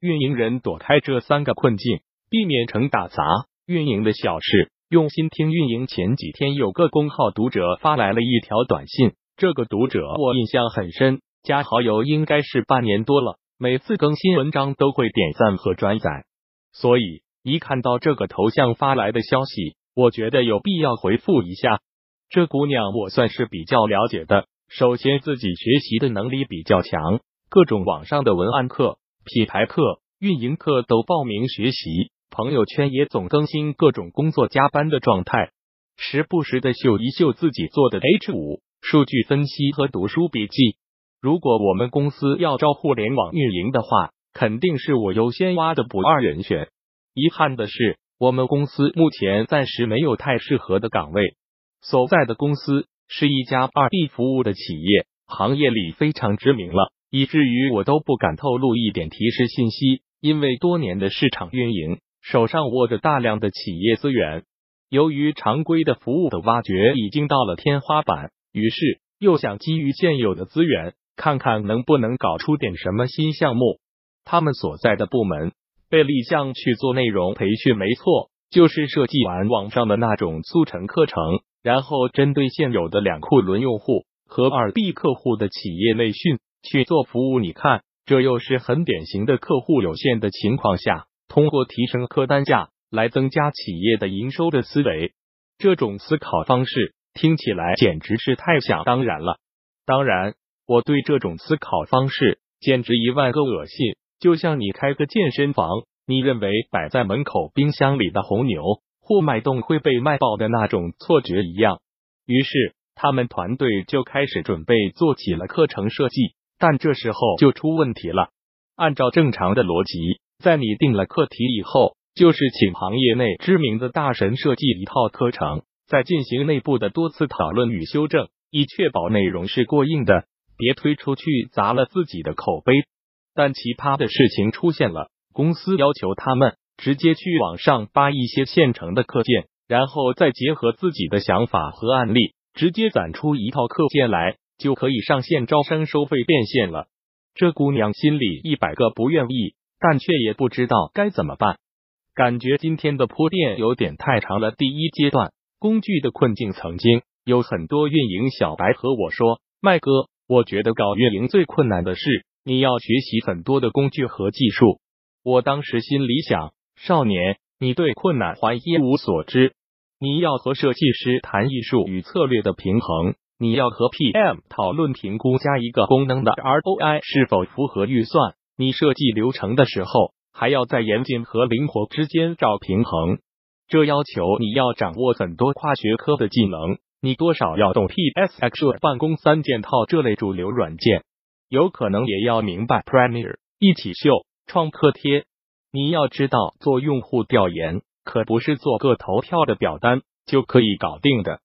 运营人躲开这三个困境，避免成打杂运营的小事，用心听运营。前几天有个公号读者发来了一条短信，这个读者我印象很深，加好友应该是半年多了，每次更新文章都会点赞和转载，所以一看到这个头像发来的消息，我觉得有必要回复一下。这姑娘我算是比较了解的。首先，自己学习的能力比较强，各种网上的文案课、品牌课、运营课都报名学习。朋友圈也总更新各种工作加班的状态，时不时的秀一秀自己做的 H 五数据分析和读书笔记。如果我们公司要招互联网运营的话，肯定是我优先挖的不二人选。遗憾的是，我们公司目前暂时没有太适合的岗位。所在的公司。是一家二 B 服务的企业，行业里非常知名了，以至于我都不敢透露一点提示信息。因为多年的市场运营，手上握着大量的企业资源，由于常规的服务的挖掘已经到了天花板，于是又想基于现有的资源，看看能不能搞出点什么新项目。他们所在的部门被立项去做内容培训，没错，就是设计完网上的那种速成课程。然后针对现有的两库轮用户和二 B 客户的企业内训去做服务，你看，这又是很典型的客户有限的情况下，通过提升客单价来增加企业的营收的思维。这种思考方式听起来简直是太想当然了。当然，我对这种思考方式简直一万个恶心。就像你开个健身房，你认为摆在门口冰箱里的红牛。或脉动会被卖爆的那种错觉一样，于是他们团队就开始准备做起了课程设计，但这时候就出问题了。按照正常的逻辑，在你定了课题以后，就是请行业内知名的大神设计一套课程，再进行内部的多次讨论与修正，以确保内容是过硬的，别推出去砸了自己的口碑。但奇葩的事情出现了，公司要求他们。直接去网上扒一些现成的课件，然后再结合自己的想法和案例，直接攒出一套课件来，就可以上线招生收费变现了。这姑娘心里一百个不愿意，但却也不知道该怎么办。感觉今天的铺垫有点太长了。第一阶段工具的困境，曾经有很多运营小白和我说：“麦哥，我觉得搞运营最困难的是你要学习很多的工具和技术。”我当时心里想。少年，你对困难还一无所知。你要和设计师谈艺术与策略的平衡，你要和 PM 讨论评估加一个功能的 ROI 是否符合预算。你设计流程的时候，还要在严谨和灵活之间找平衡。这要求你要掌握很多跨学科的技能，你多少要懂 PS、Excel、办公三件套这类主流软件，有可能也要明白 Premier、一起秀、创客贴。你要知道，做用户调研可不是做个投票的表单就可以搞定的。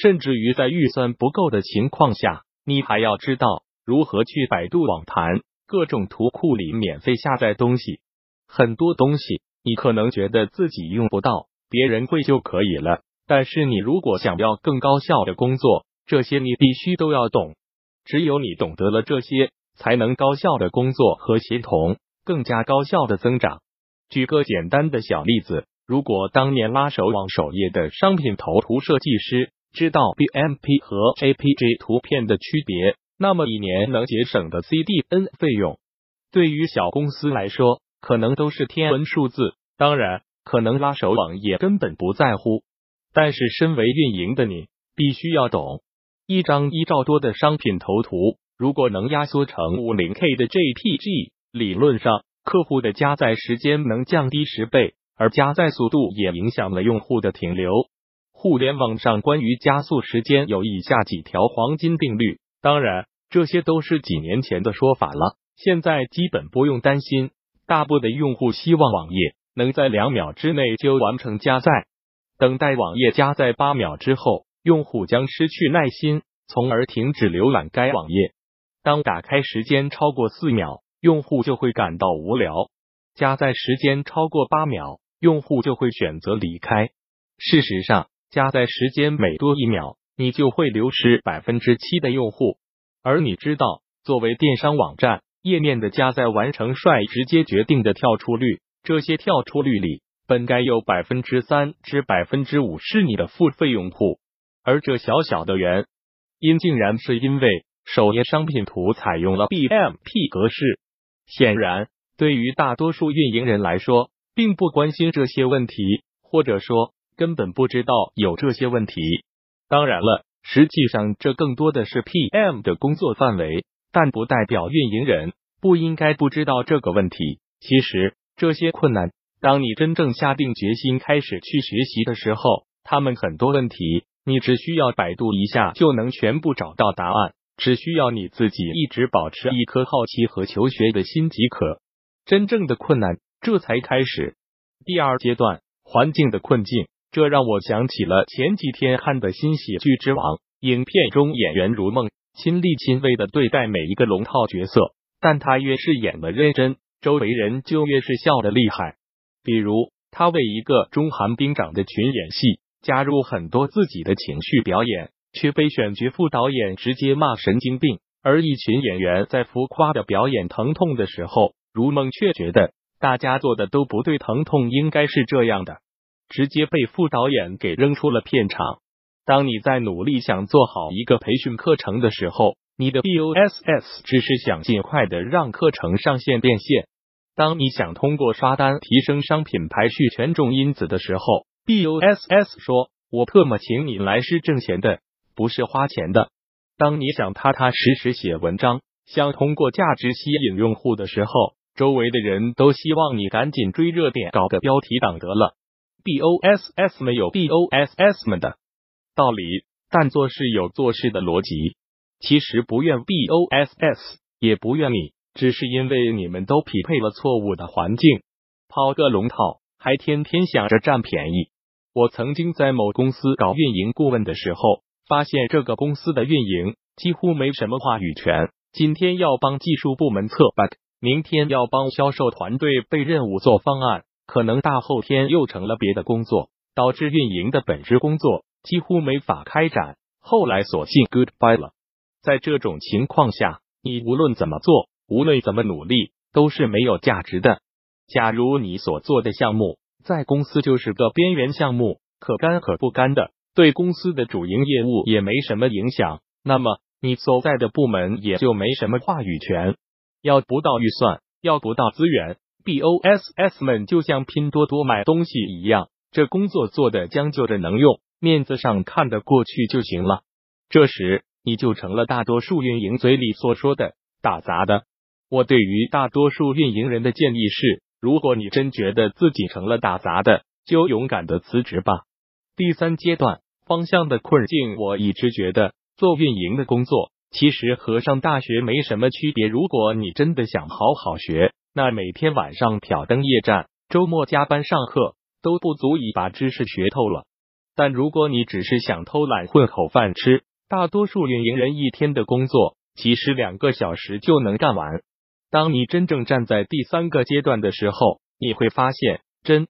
甚至于在预算不够的情况下，你还要知道如何去百度网盘、各种图库里免费下载东西。很多东西你可能觉得自己用不到，别人会就可以了。但是你如果想要更高效的工作，这些你必须都要懂。只有你懂得了这些，才能高效的工作和协同。更加高效的增长。举个简单的小例子，如果当年拉手网首页的商品头图设计师知道 BMP 和 APG 图片的区别，那么一年能节省的 CDN 费用，对于小公司来说，可能都是天文数字。当然，可能拉手网也根本不在乎。但是，身为运营的你，必须要懂，一张一兆多的商品头图，如果能压缩成五零 K 的 JPG。理论上，客户的加载时间能降低十倍，而加载速度也影响了用户的停留。互联网上关于加速时间有以下几条黄金定律，当然这些都是几年前的说法了，现在基本不用担心。大部分用户希望网页能在两秒之内就完成加载，等待网页加载八秒之后，用户将失去耐心，从而停止浏览该网页。当打开时间超过四秒。用户就会感到无聊，加载时间超过八秒，用户就会选择离开。事实上，加载时间每多一秒，你就会流失百分之七的用户。而你知道，作为电商网站，页面的加载完成率直接决定的跳出率，这些跳出率里本该有百分之三至百分之五是你的付费用户，而这小小的原因竟然是因为首页商品图采用了 BMP 格式。显然，对于大多数运营人来说，并不关心这些问题，或者说根本不知道有这些问题。当然了，实际上这更多的是 PM 的工作范围，但不代表运营人不应该不知道这个问题。其实这些困难，当你真正下定决心开始去学习的时候，他们很多问题，你只需要百度一下就能全部找到答案，只需要你自己一直保持一颗好奇和求学的心即可。真正的困难。这才开始第二阶段环境的困境，这让我想起了前几天看的新喜剧之王。影片中演员如梦亲力亲为的对待每一个龙套角色，但他越是演的认真，周围人就越是笑的厉害。比如他为一个中韩兵长的群演戏，加入很多自己的情绪表演，却被选角副导演直接骂神经病。而一群演员在浮夸的表演疼痛的时候，如梦却觉得。大家做的都不对，疼痛应该是这样的，直接被副导演给扔出了片场。当你在努力想做好一个培训课程的时候，你的 BOSS 只是想尽快的让课程上线变现。当你想通过刷单提升商品排序权重因子的时候，BOSS 说：“我特么请你来是挣钱的，不是花钱的。”当你想踏踏实实写文章，想通过价值吸引用户的时候。周围的人都希望你赶紧追热点，搞个标题党得了。BOSS 没有 BOSS 们的道理，但做事有做事的逻辑。其实不愿 BOSS，也不愿你，只是因为你们都匹配了错误的环境，抛个龙套，还天天想着占便宜。我曾经在某公司搞运营顾问的时候，发现这个公司的运营几乎没什么话语权。今天要帮技术部门测 bug。明天要帮销售团队背任务做方案，可能大后天又成了别的工作，导致运营的本职工作几乎没法开展。后来索性 goodbye 了。在这种情况下，你无论怎么做，无论怎么努力，都是没有价值的。假如你所做的项目在公司就是个边缘项目，可干可不干的，对公司的主营业务也没什么影响，那么你所在的部门也就没什么话语权。要不到预算，要不到资源，BOSS 们就像拼多多买东西一样，这工作做的将就着能用，面子上看得过去就行了。这时你就成了大多数运营嘴里所说的打杂的。我对于大多数运营人的建议是：如果你真觉得自己成了打杂的，就勇敢的辞职吧。第三阶段方向的困境，我一直觉得做运营的工作。其实和上大学没什么区别。如果你真的想好好学，那每天晚上挑灯夜战，周末加班上课都不足以把知识学透了。但如果你只是想偷懒混口饭吃，大多数运营人一天的工作其实两个小时就能干完。当你真正站在第三个阶段的时候，你会发现真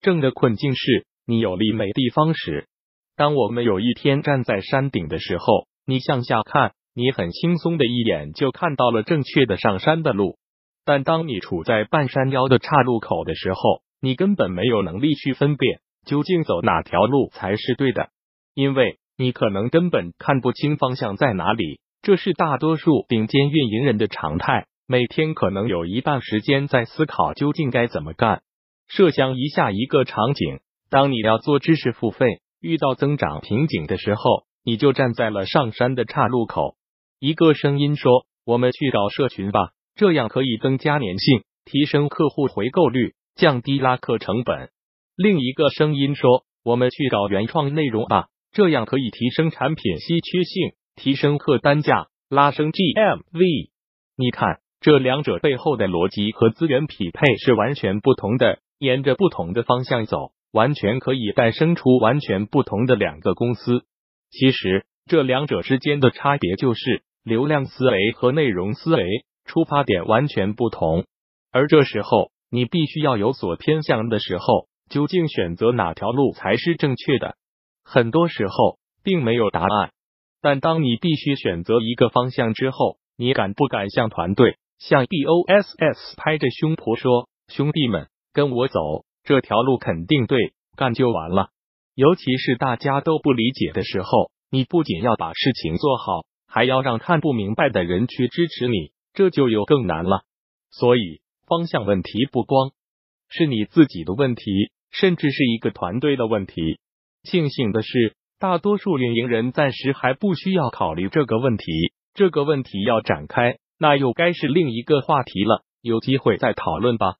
正的困境是你有力没地方使。当我们有一天站在山顶的时候，你向下看。你很轻松的一眼就看到了正确的上山的路，但当你处在半山腰的岔路口的时候，你根本没有能力去分辨究竟走哪条路才是对的，因为你可能根本看不清方向在哪里。这是大多数顶尖运营人的常态，每天可能有一半时间在思考究竟该怎么干。设想一下一个场景：当你要做知识付费，遇到增长瓶颈的时候，你就站在了上山的岔路口。一个声音说：“我们去搞社群吧，这样可以增加粘性，提升客户回购率，降低拉客成本。”另一个声音说：“我们去搞原创内容吧，这样可以提升产品稀缺性，提升客单价，拉升 GMV。”你看，这两者背后的逻辑和资源匹配是完全不同的，沿着不同的方向走，完全可以诞生出完全不同的两个公司。其实，这两者之间的差别就是。流量思维和内容思维出发点完全不同，而这时候你必须要有所偏向的时候，究竟选择哪条路才是正确的？很多时候并没有答案。但当你必须选择一个方向之后，你敢不敢向团队、向 BOSS 拍着胸脯说：“兄弟们，跟我走，这条路肯定对，干就完了。”尤其是大家都不理解的时候，你不仅要把事情做好，还要让看不明白的人去支持你，这就有更难了。所以，方向问题不光是你自己的问题，甚至是一个团队的问题。庆幸的是，大多数运营人暂时还不需要考虑这个问题。这个问题要展开，那又该是另一个话题了。有机会再讨论吧。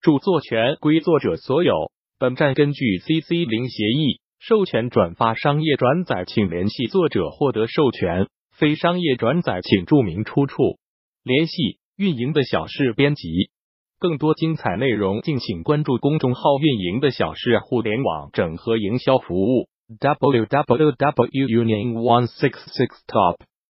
著作权归作者所有。本站根据 CC 零协议授权转发商业转载，请联系作者获得授权。非商业转载，请注明出处。联系运营的小事编辑。更多精彩内容，敬请关注公众号“运营的小事互联网整合营销服务”。www unit one six six top